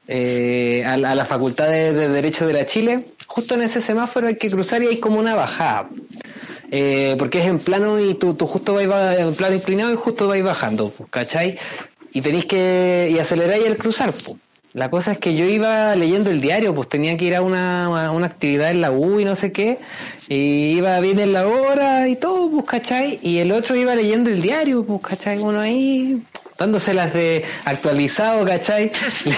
eh, a, la- a la Facultad de, de Derecho de la Chile. Justo en ese semáforo hay que cruzar y hay como una bajada. Eh, porque es en plano y tú, tú justo vais en plano inclinado y justo vais bajando, pues, ¿cachai? Y tenéis que y aceleráis al cruzar. pues. La cosa es que yo iba leyendo el diario, pues tenía que ir a una, una actividad en la U y no sé qué, y iba bien en la hora y todo, pues, ¿cachai? Y el otro iba leyendo el diario, pues, ¿cachai? Uno ahí dándoselas de actualizado, ¿cachai?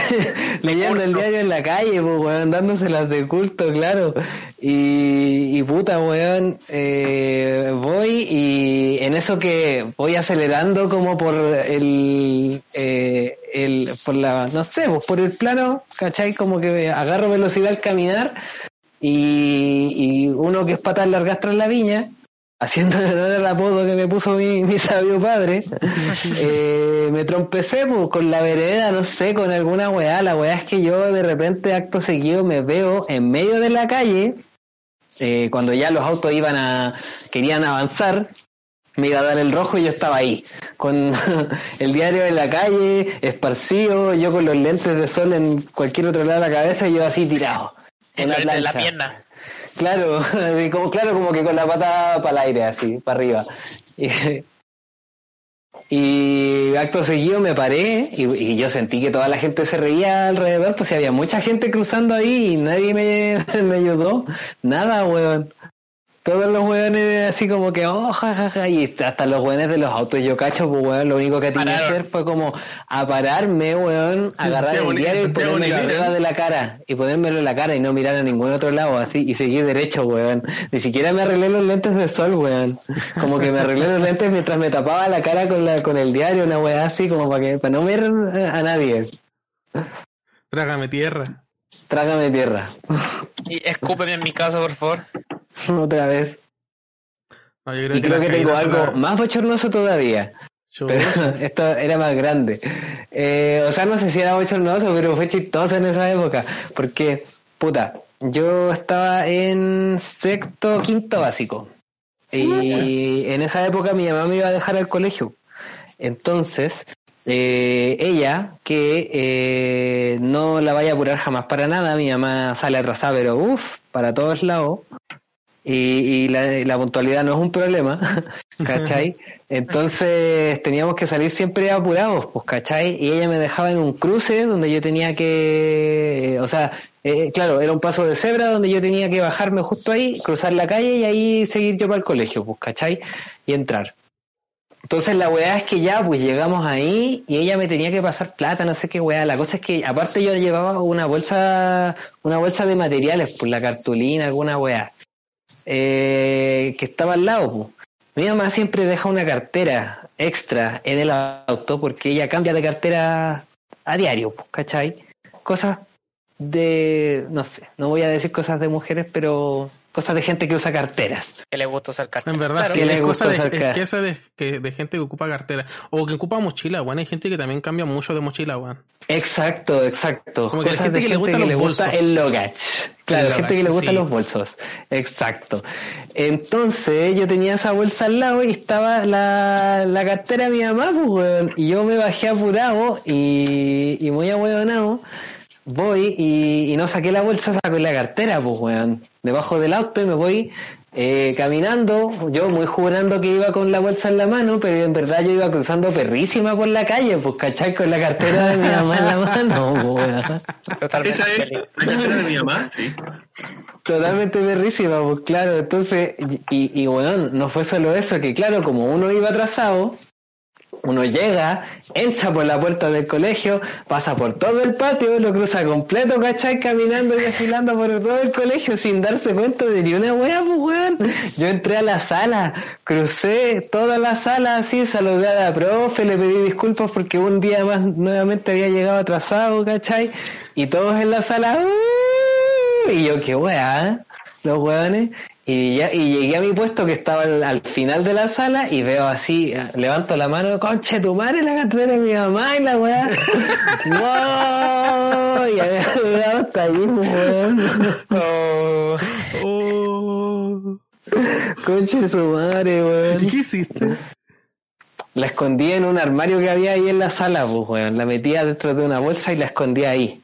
leyendo el diario en la calle, pues, weón, dándoselas de culto, claro. Y, y puta, weón, eh, voy y en eso que voy acelerando como por el, eh, el, por la, no sé, pues por el plano, ¿cachai? Como que agarro velocidad al caminar y, y uno que es patas largas tras la viña, haciendo honor al apodo que me puso mi, mi sabio padre, eh, me trompecé pues, con la vereda, no sé, con alguna weá. La weá es que yo de repente, acto seguido, me veo en medio de la calle, eh, cuando ya los autos iban a, querían avanzar, me iba a dar el rojo y yo estaba ahí, con el diario en la calle, esparcido, yo con los lentes de sol en cualquier otro lado de la cabeza y yo así tirado. En la, la pierna. Claro, como, claro, como que con la pata para el aire, así, para arriba. Y, acto seguido me paré y, yo sentí que toda la gente se reía alrededor, pues había mucha gente cruzando ahí y nadie me, me ayudó. Nada, weón. Todos los weones así como que, oh, jajaja, y hasta los weones de los autos yo cacho, pues weón, lo único que tenía que hacer fue como a pararme, weón, agarrar el diario y ponérmelo arriba ¿eh? de la cara, y ponérmelo en la cara y no mirar a ningún otro lado, así, y seguir derecho, weón. Ni siquiera me arreglé los lentes de sol, weón. Como que me arreglé los lentes mientras me tapaba la cara con la, con el diario, una weá así, como para que, para no ver eh, a nadie. Trágame tierra. Trágame tierra. Y escúpeme en mi casa, por favor. Otra vez. No, yo creo Y creo que tengo algo la- más bochornoso todavía. Yo- Pero esto era más grande. Eh, o sea, no sé si era bochornoso, pero fue chistoso en esa época. Porque, puta, yo estaba en sexto, quinto básico. Y en esa época mi mamá me iba a dejar al colegio. Entonces, eh, ella, que eh, no la vaya a apurar jamás para nada, mi mamá sale atrasada, pero uff, para todos lados. Y, y la, la puntualidad no es un problema, ¿cachai? Entonces teníamos que salir siempre apurados, pues, ¿cachai? Y ella me dejaba en un cruce donde yo tenía que, o sea, eh, claro, era un paso de cebra donde yo tenía que bajarme justo ahí, cruzar la calle y ahí seguir yo para el colegio, pues, ¿cachai? Y entrar. Entonces la weá es que ya, pues llegamos ahí y ella me tenía que pasar plata, no sé qué weá. La cosa es que aparte yo llevaba una bolsa, una bolsa de materiales, pues la cartulina, alguna weá, eh, que estaba al lado, pues. Mi mamá siempre deja una cartera extra en el auto porque ella cambia de cartera a diario, pues, ¿cachai? Cosas de, no sé, no voy a decir cosas de mujeres, pero cosas de gente que usa carteras. Que le gusta usar cartera. En verdad, Claro. sí, Que le es cosa gusta de, es que esa de, que, de gente que ocupa cartera. O que ocupa mochila, weón. Hay gente que también cambia mucho de mochila, weón. Exacto, exacto. Como que la Cosas gente de que le gusta los gusta bolsos. el luggage. Claro, gente que le gustan sí. los bolsos. Exacto. Entonces yo tenía esa bolsa al lado y estaba la, la cartera de mi mamá, pues, weón. Y yo me bajé apurado y, y muy ahueonado. Voy y, y no saqué la bolsa, saco la cartera, pues, weón. Debajo del auto y me voy eh, caminando, yo muy jurando que iba con la bolsa en la mano, pero en verdad yo iba cruzando perrísima por la calle, pues, ¿cachai? Con la cartera de mi mamá en la mano, pues, Esa es la cartera de mi mamá, sí. Totalmente perrísima, pues claro, entonces, y, y bueno, no fue solo eso, que claro, como uno iba atrasado, uno llega, entra por la puerta del colegio, pasa por todo el patio, lo cruza completo, ¿cachai? Caminando y desfilando por todo el colegio sin darse cuenta de ni una wea, pues weón. Yo entré a la sala, crucé toda la sala así, saludé a la profe, le pedí disculpas porque un día más nuevamente había llegado atrasado, ¿cachai? Y todos en la sala, "Uh", y yo, qué weá, los weones. Y ya, y llegué a mi puesto que estaba al, al final de la sala y veo así, levanto la mano, conche tu madre, la cartera de mi mamá y la weá. ¡Wow! Y había llegado hasta ahí, pues, weón. Oh, Oh. Conche su madre, ¿Y weón. qué hiciste? La escondí en un armario que había ahí en la sala, pues, weón. La metía dentro de una bolsa y la escondí ahí.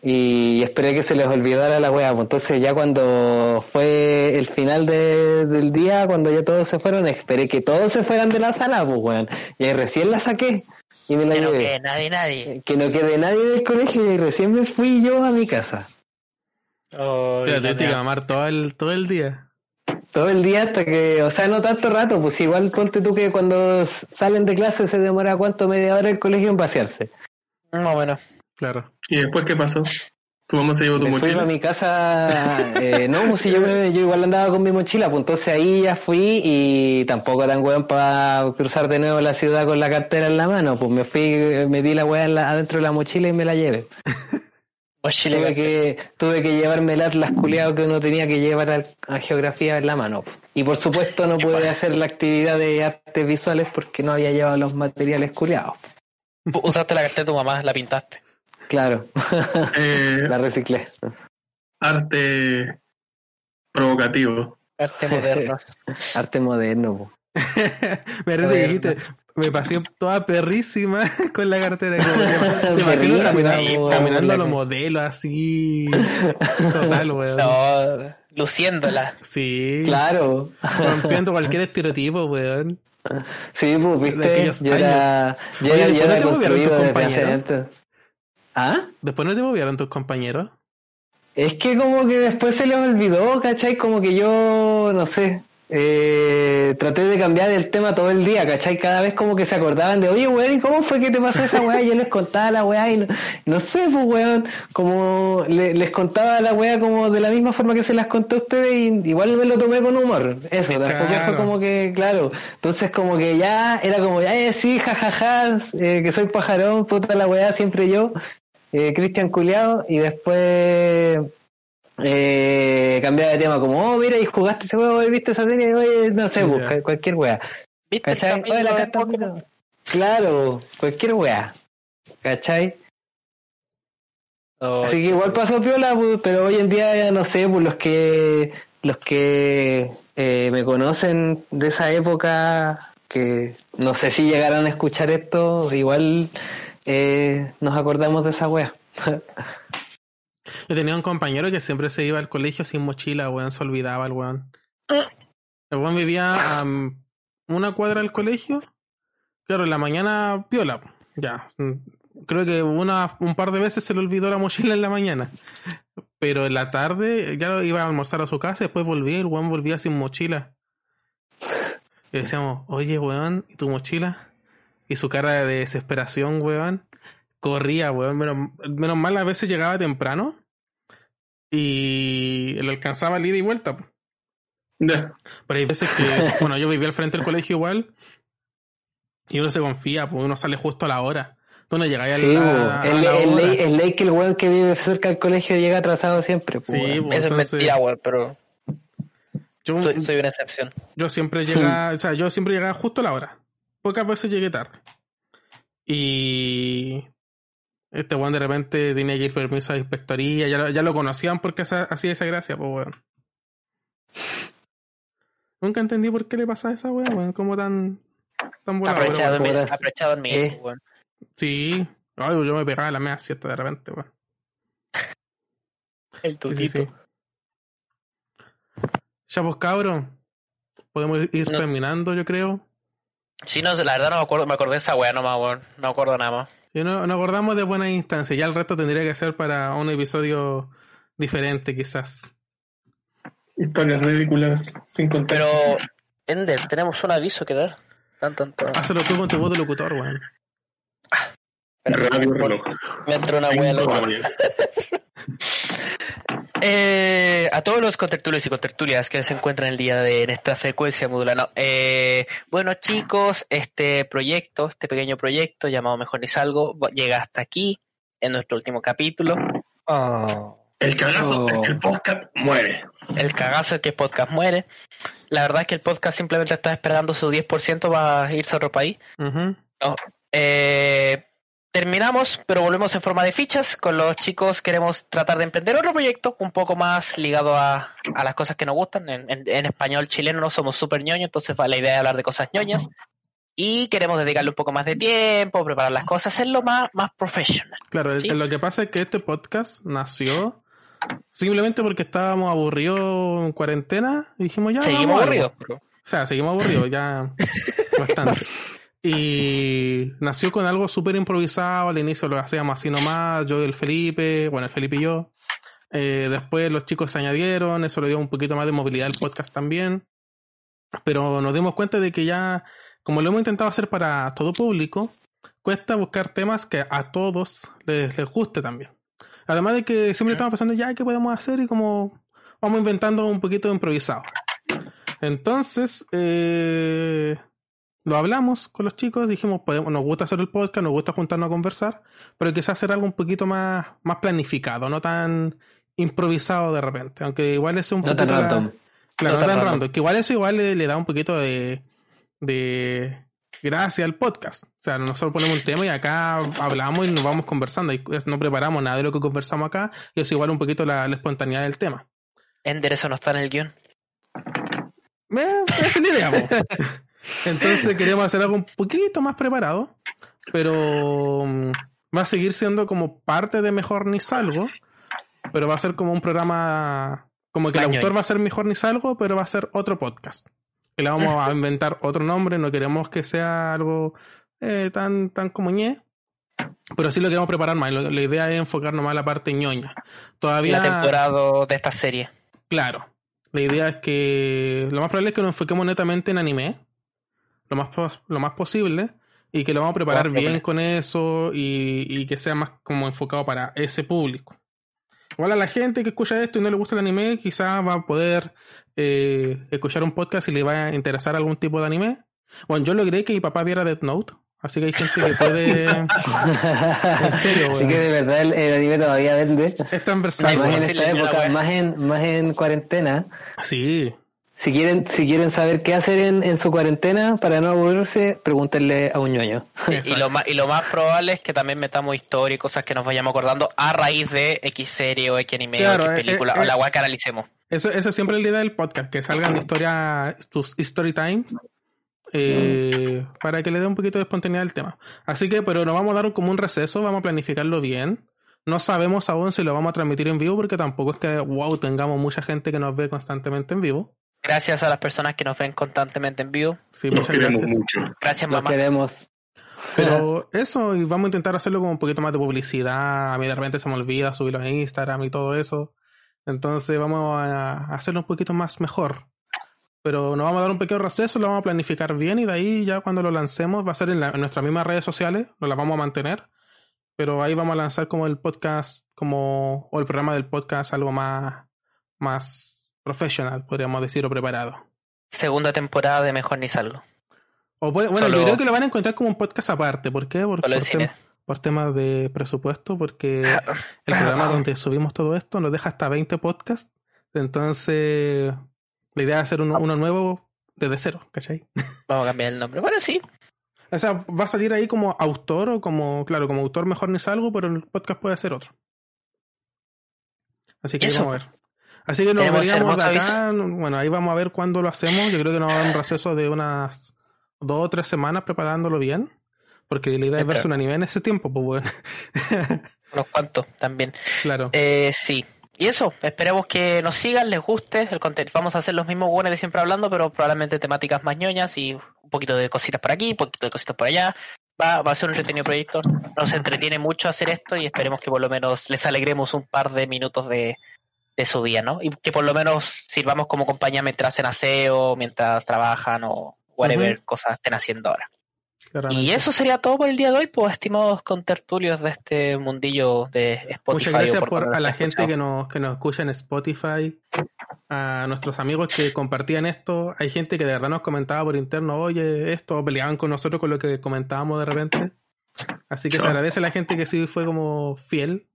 Y esperé que se les olvidara la weá. Pues entonces ya cuando fue el final de- del día, cuando ya todos se fueron, esperé que todos se fueran de la sala, pues, weón. Y ahí recién la saqué y me la que no quede nadie, nadie. Que no quede nadie del colegio y recién me fui yo a mi casa. Oh, Te que mamar todo el, todo el día. Todo el día hasta que, o sea, no tanto rato, pues igual ponte tú que cuando salen de clase se demora cuánto, media hora el colegio en pasearse. Más o menos. Claro. ¿Y después qué pasó? ¿Tu mamá se llevó tu Me fui a mochila? mi casa, eh, no, pues si yo, me- yo igual andaba con mi mochila, pues entonces ahí ya fui y tampoco tan weón para cruzar de nuevo la ciudad con la cartera en la mano, pues me fui, eh, metí la weá adentro de la mochila y me la llevé. Mochila Tuve que, tuve que llevarme el atlas culeado que uno tenía que llevar a, geografía en la mano. Y por supuesto no pude hacer la actividad de artes visuales porque no había llevado los materiales culeados. Usaste la cartera de tu mamá, la pintaste. Claro, Eh, la reciclé. arte provocativo. Arte moderno. Arte moderno. po. me parece que dijiste, me pasé toda perrísima con la cartera. Como te imagino caminando, a los modelos así. Total, weón. No, luciéndola. Sí. Claro. Rompiendo cualquier estereotipo, weón. Sí, pues, viste, yo era, yo Oye, era, yo ¿después no era construido desde hace. ¿Ah? Después no te movieron tus compañeros. Es que como que después se les olvidó, ¿cachai? Como que yo, no sé, eh, traté de cambiar el tema todo el día, ¿cachai? Cada vez como que se acordaban de, oye, weón, ¿y cómo fue que te pasó esa weá? Yo les contaba la weá y no, no sé, pues, weón, como le- les contaba la weá como de la misma forma que se las conté a ustedes y igual me lo tomé con humor. Eso, tampoco Claro. fue como que, claro. Entonces como que ya era como, ya, eh, sí, jajaja, eh, que soy pajarón, puta la weá, siempre yo. Eh, Cristian Culeado y después eh, cambiaba de tema como, oh, mira, y jugaste ese juego, viste esa serie, oye, no sé, busca cualquier wea. ¿Viste la carta. Claro, cualquier wea. ¿Cachai? Oh, Así que igual pasó piola, pues, pero hoy en día ya no sé, pues los que los que eh, me conocen de esa época, que no sé si llegaron a escuchar esto, igual eh, nos acordamos de esa wea. Yo tenía un compañero que siempre se iba al colegio sin mochila, weón, se olvidaba el weón. El weón vivía mm, una cuadra del colegio. Claro, en la mañana piola, ya. Creo que una, un par de veces se le olvidó la mochila en la mañana. Pero en la tarde ya iba a almorzar a su casa, después volvía y el weón volvía sin mochila. Y decíamos, oye, weón, ¿y tu mochila? Y su cara de desesperación, weón. Corría, weón. Menos, menos mal a veces llegaba temprano. Y le alcanzaba el ida y vuelta. Ya. Pero hay veces que, bueno, yo vivía al frente del colegio igual. Y uno se confía, pues uno sale justo a la hora. Tú no llegáis a Sí, la, a el, la el hora. ley, el ley que el weón que vive cerca del colegio llega atrasado siempre. pues, Sí, weón. pues, Eso es mentira, weón, pero yo, soy, soy una excepción. yo siempre llegaba, o sea, yo siempre llegaba justo a la hora. Pocas veces llegué tarde. Y este weón de repente tenía que ir permiso a la inspectoría, ya lo, ya lo conocían porque esa- hacía esa gracia, pues weón. Nunca entendí por qué le pasaba a esa weón, weón, como tan, tan volado. pero Aprovechado, en bueno. mi, bueno. aprovechado en mí, Eh. weón. Sí, Ay, yo me pegaba la media siesta de repente, weón. El Sí, tutito. sí, sí. Ya pues cabrón. Podemos ir No. terminando, yo creo. Sí, no, la verdad no me acuerdo, me acordé de esa weá nomás, weón. No me acuerdo nada más. Y no, nos acordamos de buenas instancias. Ya el resto tendría que ser para un episodio diferente, quizás. Historias ridículas sin contar. Pero, Ender, tenemos un aviso que dar. Tan, tan, tan. Hazlo tú con tu voz de locutor, weón. Radio reloj. Me entró una weá loca. Eh, a todos los contertulios y contertulias que se encuentran el día de en esta frecuencia modulada. eh, bueno chicos, este proyecto, este pequeño proyecto llamado Mejor ni Salgo, va- llega hasta aquí en nuestro último capítulo. Oh. El cagazo Oh. es que el podcast muere. El cagazo es que el podcast muere. La verdad es que el podcast simplemente está esperando su 10% para irse a otro país. No. Eh, terminamos, pero volvemos en forma de fichas. Con los chicos queremos tratar de emprender otro proyecto un poco más ligado a, a las cosas que nos gustan. En, en- en español chileno no somos súper ñoños, entonces va la idea de hablar de cosas ñoñas. Y queremos dedicarle un poco más de tiempo, preparar las cosas, hacerlo más, más professional. Claro, Sí. lo que pasa es que este podcast nació simplemente porque estábamos aburridos en cuarentena y dijimos ya. Seguimos aburridos. O sea, seguimos aburridos ya bastante. Y nació con algo súper improvisado. Al inicio lo hacíamos así nomás, yo y el Felipe, bueno, el Felipe y yo. Eh, después los chicos se añadieron, eso le dio un poquito más de movilidad al podcast también. Pero nos dimos cuenta de que ya, como lo hemos intentado hacer para todo público, cuesta buscar temas que a todos les, les guste también. Además de que siempre estamos pensando ya qué podemos hacer y como vamos inventando un poquito improvisado. Entonces, eh, lo hablamos con los chicos, dijimos, podemos, nos gusta hacer el podcast, nos gusta juntarnos a conversar, pero quizás hacer algo un poquito más, más planificado, no tan improvisado de repente, aunque igual es un No poquito tan la- random. Claro, No no tan random. random. Que igual eso igual le, le da un poquito de, de gracia al podcast. O sea, nosotros ponemos un tema y acá hablamos y nos vamos conversando. Y no preparamos nada de lo que conversamos acá. Y eso igual un poquito la, la espontaneidad del tema. Ender, eso no está en el guion. Eh, esa es la idea. Entonces queríamos hacer algo un poquito más preparado. Pero mm, va a seguir siendo como parte de Mejor Ni Salgo. Pero va a ser como un programa Como que el autor va a ser mejor ni salgo, pero va a ser otro podcast. Que le vamos a inventar otro nombre, no queremos que sea algo eh, tan, tan como ñe. Pero sí lo queremos preparar más. La idea es enfocarnos más en la parte ñoña. Todavía. La temporada de esta serie. Claro. La idea es que lo más probable es que nos enfoquemos netamente en anime, lo más, pos- lo más posible, y que lo vamos a preparar bien con eso y, y que sea más como enfocado para ese público. Igual a la gente que escucha esto y no le gusta el anime, quizás va a poder eh, escuchar un podcast y le va a interesar algún tipo de anime. Bueno, yo logré que mi papá viera Death Note, así que hay gente que puede... en serio, Así que de verdad el, el anime todavía vende. es transversal. Ay, Más en esta época, más en, más en cuarentena. Sí, Si quieren, si quieren saber qué hacer en, en su cuarentena para no aburrirse, pregúntenle a un ñoño. Y lo, más, y lo más probable es que también metamos historia y cosas que nos vayamos acordando a raíz de X serie o X anime Claro, o eh, X película eh, o la eh. weá que analicemos. Eso, esa es siempre la idea del podcast, que salgan historias, tus story times, eh, para que le dé un poquito de espontaneidad al tema. Así que, pero nos vamos a dar como un receso, vamos a planificarlo bien. No sabemos aún si lo vamos a transmitir en vivo, porque tampoco es que, wow, tengamos mucha gente que nos ve constantemente en vivo. Gracias a las personas que nos ven constantemente en vivo. Sí, Los muchas queremos gracias. mucho. Gracias, mamá. queremos. Pero eso, y vamos a intentar hacerlo con un poquito más de publicidad. A mí de repente se me olvida subirlo a Instagram y todo eso. Entonces vamos a hacerlo un poquito más mejor. Pero nos vamos a dar un pequeño receso, lo vamos a planificar bien y de ahí ya cuando lo lancemos va a ser en, la- en nuestras mismas redes sociales, nos las vamos a mantener. Pero ahí vamos a lanzar como el podcast, como, o el programa del podcast, algo más, más profesional, podríamos decir, o preparado. Segunda temporada de Mejor Ni Salgo. O puede- bueno, Solo- yo creo que lo van a encontrar como un podcast aparte. ¿Por qué? Por, tem- por temas de presupuesto, porque el programa donde subimos todo esto nos deja hasta 20 podcasts. Entonces, la idea es hacer uno, uno nuevo desde cero, ¿cachai? Vamos a cambiar el nombre. Bueno, sí. O sea, va a salir ahí como autor o como, claro, como autor mejor ni salgo, pero el podcast puede ser otro. Así que Eso. vamos a ver. Así que nos veríamos de acá. Bueno, ahí vamos a ver cuándo lo hacemos. Yo creo que nos va a dar un receso de unas dos o tres semanas preparándolo bien. Porque la idea es verse un anime en ese tiempo, pues bueno. Unos cuantos también. claro. Eh, sí. Y eso, esperemos que nos sigan, les guste el contenido. Vamos a hacer los mismos buenos de siempre hablando, pero probablemente temáticas más ñoñas y un poquito de cositas por aquí, un poquito de cositas por allá. Va, va a ser un entretenido proyecto. Nos entretiene mucho hacer esto y esperemos que por lo menos les alegremos un par de minutos de, de su día, ¿no? Y que por lo menos sirvamos como compañía mientras hacen aseo, mientras trabajan o whatever cosas estén haciendo ahora. claramente. Y eso sería todo por el día de hoy, pues estimados contertulios de este mundillo de Spotify. Muchas gracias por a la gente que nos, que nos escucha en Spotify, a nuestros amigos que compartían esto. Hay gente que de verdad nos comentaba por interno, oye, esto, peleaban con nosotros con lo que comentábamos de repente. Así que se agradece a la gente que sí fue como fiel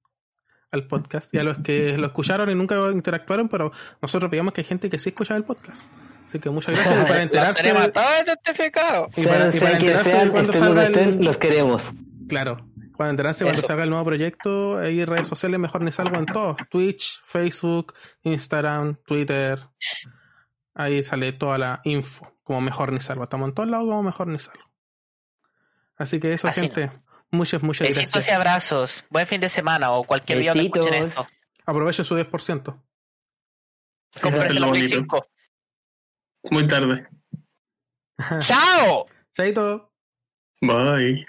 al podcast y a los que lo escucharon y nunca interactuaron, pero nosotros veíamos que hay gente que sí escuchaba el podcast. Así que muchas gracias y para Los enterarse, identificados. y para, y para enterarse de cuando salga el, los queremos. Claro. Cuando enterarse cuando salga el nuevo proyecto, hay redes sociales mejor ni salgo en todos. Twitch, Facebook, Instagram, Twitter. Ahí sale toda la info, como mejor ni salgo. Estamos en todos lados como mejor ni salgo. Así que eso, Así gente. Muchas, muchas Besitos y gracias. abrazos. Buen fin de semana o cualquier día donde escuchen Besitos. esto. Aprovechen su 10%. Cómprense Es la Play bonito. 5. Muy tarde. ¡Chao! Chaito. Bye.